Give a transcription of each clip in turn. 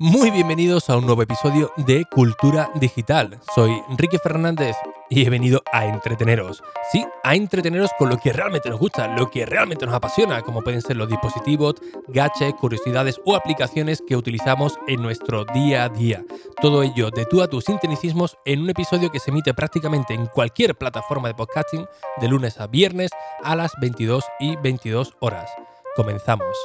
Muy bienvenidos a un nuevo episodio de Cultura Digital. Soy Enrique Fernández y he venido a entreteneros. Sí, a entreteneros con lo que realmente nos gusta, lo que realmente nos apasiona, como pueden ser los dispositivos, gadgets, curiosidades o aplicaciones que utilizamos en nuestro día a día. Todo ello de tú a tus sinteticismos en un episodio que se emite prácticamente en cualquier plataforma de podcasting de lunes a viernes a las 22 y 22 horas. Comenzamos.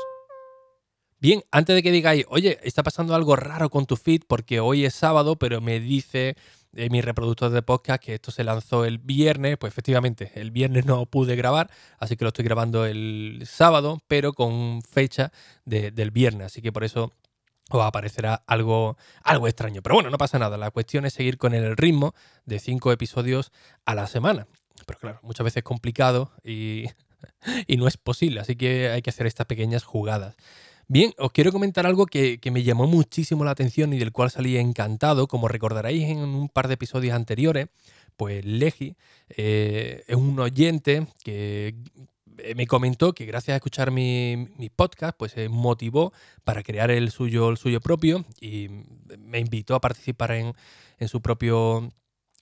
Bien, antes de que digáis, oye, está pasando algo raro con tu feed porque hoy es sábado, pero me dice eh, mi reproductor de podcast que esto se lanzó el viernes, pues efectivamente, el viernes no pude grabar, así que lo estoy grabando el sábado, pero con fecha del viernes, así que por eso os aparecerá algo, algo extraño. Pero bueno, no pasa nada, la cuestión es seguir con el ritmo de cinco episodios a la semana. Pero claro, muchas veces es complicado y, y no es posible, así que hay que hacer estas pequeñas jugadas. Bien, os quiero comentar algo que, me llamó muchísimo la atención y del cual salí encantado. Como recordaréis en un par de episodios anteriores, pues Legi eh, es un oyente que me comentó que gracias a escuchar mi, podcast, pues se motivó para crear el suyo, el suyo propio y me invitó a participar en, en su propio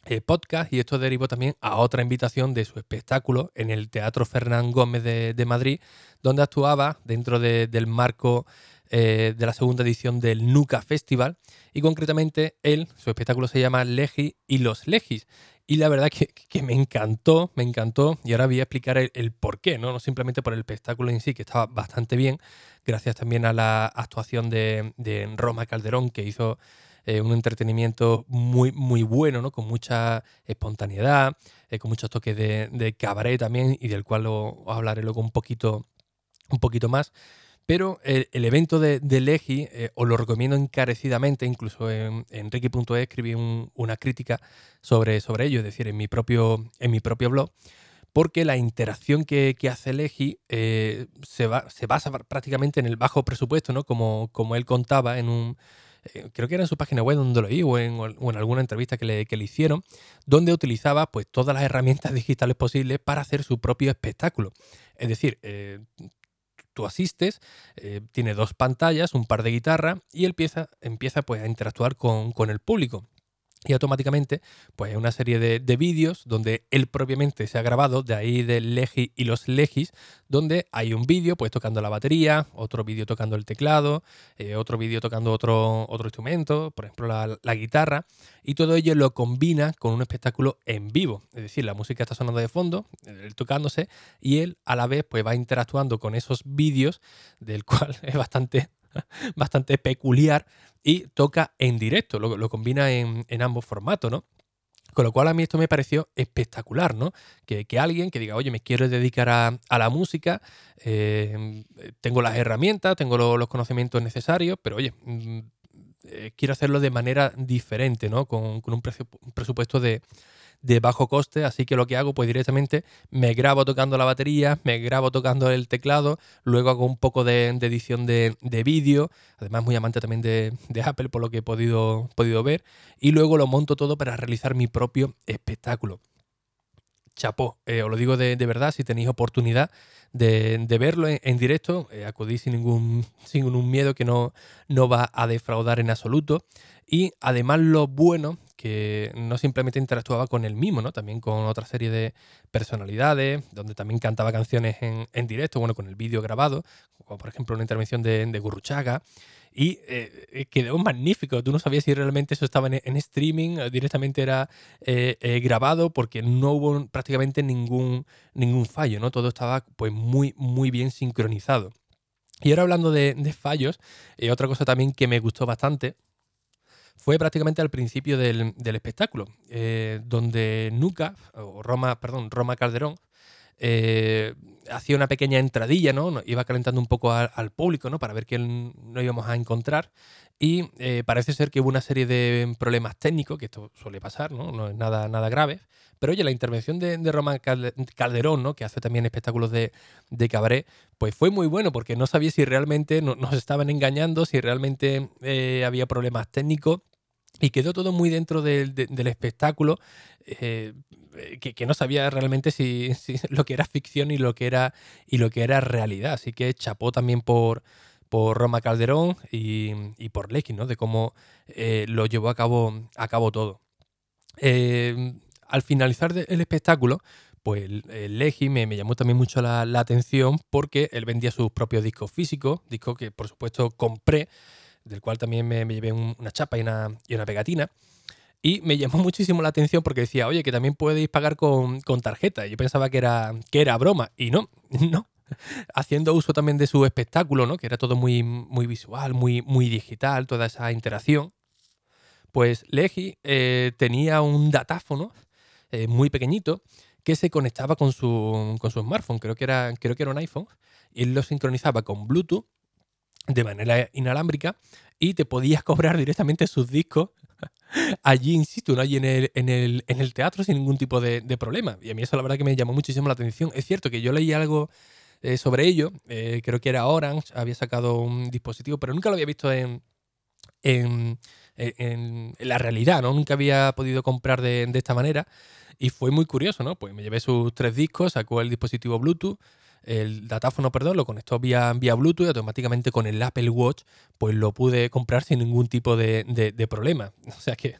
eh, podcast y esto derivó también a otra invitación de su espectáculo en el Teatro Fernán Gómez de, Madrid, donde actuaba dentro del marco eh, de la segunda edición del Nuca Festival y concretamente él, su espectáculo se llama Legi y los Legis. Y la verdad que, que me encantó, me encantó y ahora voy a explicar el, por qué, ¿no? no simplemente por el espectáculo en sí, que estaba bastante bien, gracias también a la actuación de, de Roma Calderón que hizo eh, un entretenimiento muy, muy bueno, ¿no? Con mucha espontaneidad, eh, con muchos toques de, cabaret también, y del cual os hablaré luego un poquito, un poquito más. Pero el, evento de, de Legi eh, os lo recomiendo encarecidamente, incluso en, en escribí una crítica sobre, sobre ello, es decir, en mi propio, en mi propio blog, porque la interacción que, hace Legi se, va, se basa prácticamente en el bajo presupuesto, ¿no? Como, como él contaba en un, eh, creo que era en su página web donde lo oí o en, alguna entrevista que le, hicieron, donde utilizaba pues todas las herramientas digitales posibles para hacer su propio espectáculo. Es decir, eh, tú asistes, eh, tiene dos pantallas, un par de guitarras y él empieza, empieza pues, a interactuar con, con el público y automáticamente pues una serie de, vídeos donde él propiamente se ha grabado, de ahí del Legi y los Legis, donde hay un vídeo pues tocando la batería, otro vídeo tocando el teclado, eh, otro vídeo tocando otro, otro instrumento, por ejemplo la, guitarra, y todo ello lo combina con un espectáculo en vivo, es decir, la música está sonando de fondo, tocándose, y él a la vez pues va interactuando con esos vídeos, del cual es bastante bastante peculiar y toca en directo, lo, combina en, ambos formatos, ¿no? Con lo cual a mí esto me pareció espectacular, ¿no? Que, alguien que diga, oye, me quiero dedicar a, la música, eh, tengo las herramientas, tengo los conocimientos necesarios, pero oye, mm, eh, quiero hacerlo de manera diferente, ¿no? Con, un presupuesto de, de bajo coste, así que lo que hago pues directamente me grabo tocando la batería, me grabo tocando el teclado, luego hago un poco de, edición de, vídeo, además muy amante también de, Apple por lo que he podido, podido ver, y luego lo monto todo para realizar mi propio espectáculo. Chapó, eh, os lo digo de, verdad, si tenéis oportunidad de, verlo en, directo, eh, sin ningún, sin ningún miedo que no, no va a defraudar en absoluto. Y además lo bueno que no simplemente interactuaba con él mismo, ¿no? También con otra serie de personalidades, donde también cantaba canciones en, directo, bueno, con el vídeo grabado, como por ejemplo una intervención de, Gurruchaga. Y eh, eh, quedó magnífico. Tú no sabías si realmente eso estaba en, streaming, directamente era eh, grabado, porque no hubo prácticamente ningún, ningún fallo, ¿no? Todo estaba pues muy, muy bien sincronizado. Y ahora hablando de, de fallos, otra cosa también que me gustó bastante fue prácticamente al principio del, espectáculo, eh, donde Nuca, o Roma, perdón, Roma Calderón, eh, hacía una pequeña entradilla, ¿no? Iba calentando un poco al, público, ¿no? Para ver quién no íbamos a encontrar. Y eh, parece ser que hubo una serie de problemas técnicos, que esto suele pasar, ¿no? No es nada, nada grave. Pero oye, la intervención de, de Roma Calderón, ¿no? Que hace también espectáculos de, de, cabaret, pues fue muy bueno, porque no sabía si realmente nos estaban engañando, si realmente había problemas técnicos Y quedó todo muy dentro del, espectáculo, eh, que, no sabía realmente si, lo que era ficción y lo que era, y lo que era realidad. Así que chapó también por, por Roma Calderón y, por Lecky, ¿no? De cómo eh, lo llevó a cabo, a cabo todo. Eh, al finalizar el espectáculo, pues el Legi me, llamó también mucho la, atención porque él vendía sus propios discos físicos, discos que por supuesto compré, del cual también me, llevé una chapa y una, y una, pegatina. Y me llamó muchísimo la atención porque decía, oye, que también podéis pagar con, con tarjeta. Yo pensaba que era, que era broma. Y no, no. Haciendo uso también de su espectáculo, ¿no? Que era todo muy, muy visual, muy, muy digital, toda esa interacción. Pues Legi eh, tenía un datáfono eh, muy pequeñito que se conectaba con su, con su smartphone, creo que, era, creo que era un iPhone, y lo sincronizaba con Bluetooth de manera inalámbrica y te podías cobrar directamente sus discos allí, insisto, ¿no? allí en el, en, el, en el teatro sin ningún tipo de, problema. Y a mí eso la verdad que me llamó muchísimo la atención. Es cierto que yo leí algo eh, sobre ello, eh, creo que era Orange, había sacado un dispositivo, pero nunca lo había visto en, en, en, la realidad, ¿no? Nunca había podido comprar de, de esta manera. Y fue muy curioso, ¿no? Pues me llevé sus tres discos, sacó el dispositivo Bluetooth, el datáfono, perdón, lo conectó vía, vía Bluetooth y automáticamente con el Apple Watch, pues lo pude comprar sin ningún tipo de, de, problema. O sea que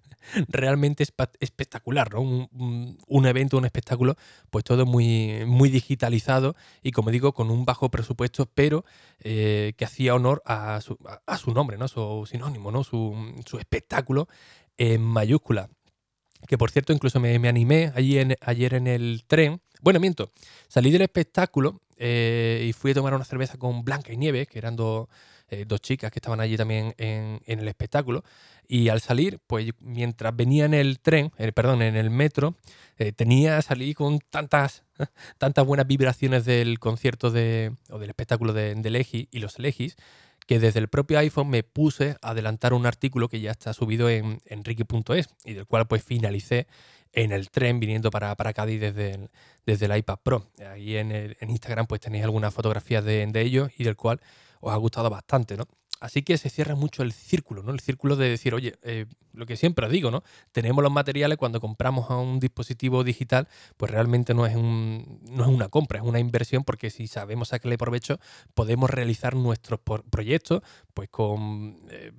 realmente es espectacular, ¿no? Un, un, evento, un espectáculo, pues todo muy, muy digitalizado y como digo, con un bajo presupuesto, pero eh, que hacía honor a su, a, su, nombre, ¿no? Su sinónimo, ¿no? Su, su espectáculo en mayúscula que por cierto incluso me, animé allí en, ayer en el tren. Bueno, miento, salí del espectáculo eh, y fui a tomar una cerveza con Blanca y Nieve, que eran dos, eh, chicas que estaban allí también en, el espectáculo. Y al salir, pues mientras venía en el tren, eh, perdón, en el metro, tenía, salí con tantas, tantas buenas vibraciones del concierto de, o del espectáculo de, de Legi y los Legis, que desde el propio iPhone me puse a adelantar un artículo que ya está subido en enrique.es y del cual pues finalicé en el tren viniendo para, para Cádiz desde el, desde el iPad Pro. Ahí en, en Instagram pues tenéis algunas fotografías de, de ellos y del cual os ha gustado bastante, ¿no? Así que se cierra mucho el círculo, ¿no? El círculo de decir, oye, eh, lo que siempre digo, ¿no? Tenemos los materiales cuando compramos a un dispositivo digital, pues realmente no es, un, no es una compra, es una inversión porque si sabemos sacarle provecho, podemos realizar nuestros proyectos, pues con, eh,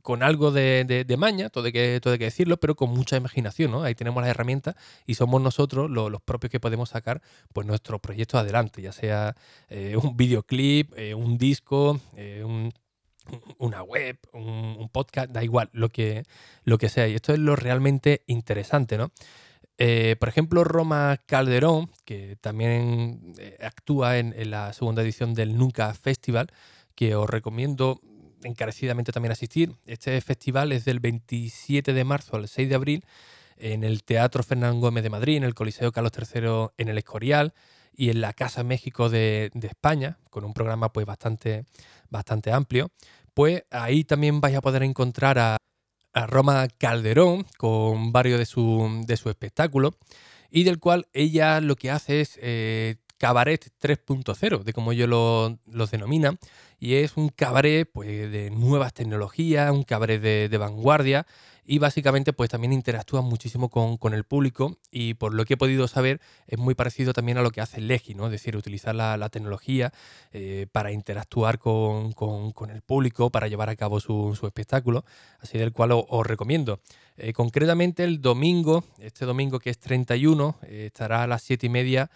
con algo de, maña, todo hay, que, todo que decirlo, pero con mucha imaginación, ¿no? Ahí tenemos las herramientas y somos nosotros los, propios que podemos sacar pues nuestros proyectos adelante, ya sea eh, un videoclip, un disco, un una web, un, podcast, da igual, lo que, lo que sea. Y esto es lo realmente interesante, ¿no? Eh, por ejemplo, Roma Calderón, que también eh, actúa en, la segunda edición del Nunca Festival, que os recomiendo encarecidamente también asistir. Este festival es del 27 de marzo al 6 de abril en el Teatro Fernán Gómez de Madrid, en el Coliseo Carlos III en el Escorial y en la Casa México de, de España, con un programa pues bastante, bastante amplio pues ahí también vais a poder encontrar a, Roma Calderón con varios de su, de su espectáculos y del cual ella lo que hace es eh, cabaret 3.0, de como ellos lo, los denominan, y es un cabaret pues, de nuevas tecnologías, un cabaret de vanguardia, y básicamente pues también interactúa muchísimo con, el público y por lo que he podido saber es muy parecido también a lo que hace Legi, ¿no? Es decir, utilizar la, tecnología eh, para interactuar con, el público, para llevar a cabo su, espectáculo, así del cual os, recomiendo. Eh, concretamente el domingo, este domingo que es 31, eh, estará a las 7 y media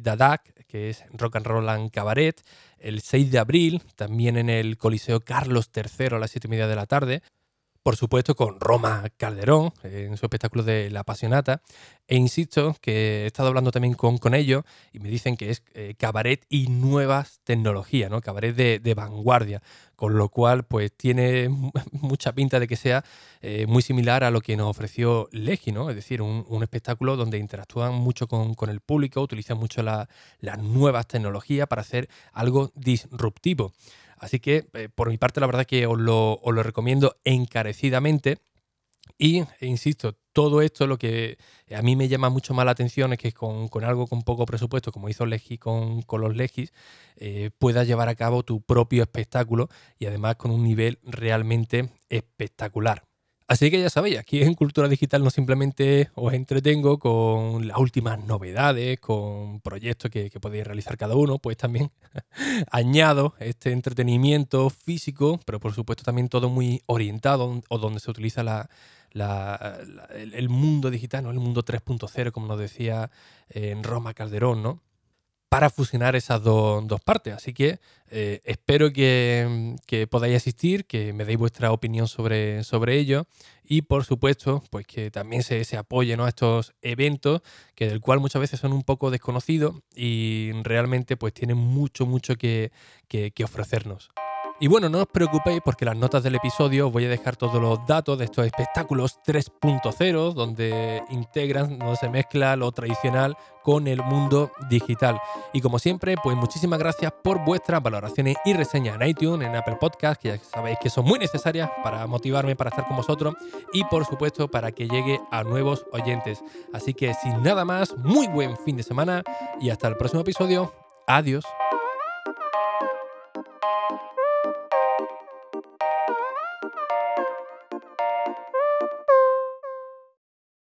Dadak, que es Rock and Roll and Cabaret, el 6 de abril, también en el Coliseo Carlos III a las 7 y media de la tarde por supuesto con Roma Calderón en su espectáculo de La Apasionata. E insisto que he estado hablando también con, con ellos y me dicen que es eh, cabaret y nuevas tecnologías, ¿no? cabaret de, vanguardia, con lo cual pues tiene mucha pinta de que sea eh, muy similar a lo que nos ofreció Legi, ¿no? es decir, un, espectáculo donde interactúan mucho con, el público, utilizan mucho las nuevas tecnologías para hacer algo disruptivo. Así que eh, por mi parte la verdad que os lo, recomiendo encarecidamente. Y, e insisto, todo esto lo que a mí me llama mucho más la atención es que con, algo con poco presupuesto, como hizo Legi con, los Legis, eh, puedas llevar a cabo tu propio espectáculo y además con un nivel realmente espectacular. Así que ya sabéis, aquí en Cultura Digital no simplemente os entretengo con las últimas novedades, con proyectos que, podéis realizar cada uno, pues también añado este entretenimiento físico, pero por supuesto también todo muy orientado o donde se utiliza la, el, mundo digital, ¿no? el mundo 3.0, como nos decía en Roma Calderón, ¿no? Para fusionar esas dos, partes. Así que eh, espero que, podáis asistir, que me deis vuestra opinión sobre, sobre ello y por supuesto pues que también se, se apoyen a estos eventos que del cual muchas veces son un poco desconocidos y realmente pues tienen mucho, mucho que ofrecernos. Y bueno, no os preocupéis porque las notas del episodio os voy a dejar todos los datos de estos espectáculos 3.0, donde integran, donde se mezcla lo tradicional con el mundo digital. Y como siempre, pues muchísimas gracias por vuestras valoraciones y reseñas en iTunes, en Apple Podcast, que ya sabéis que son muy necesarias para motivarme para estar con vosotros y por supuesto para que llegue a nuevos oyentes. Así que sin nada más, muy buen fin de semana y hasta el próximo episodio. Adiós.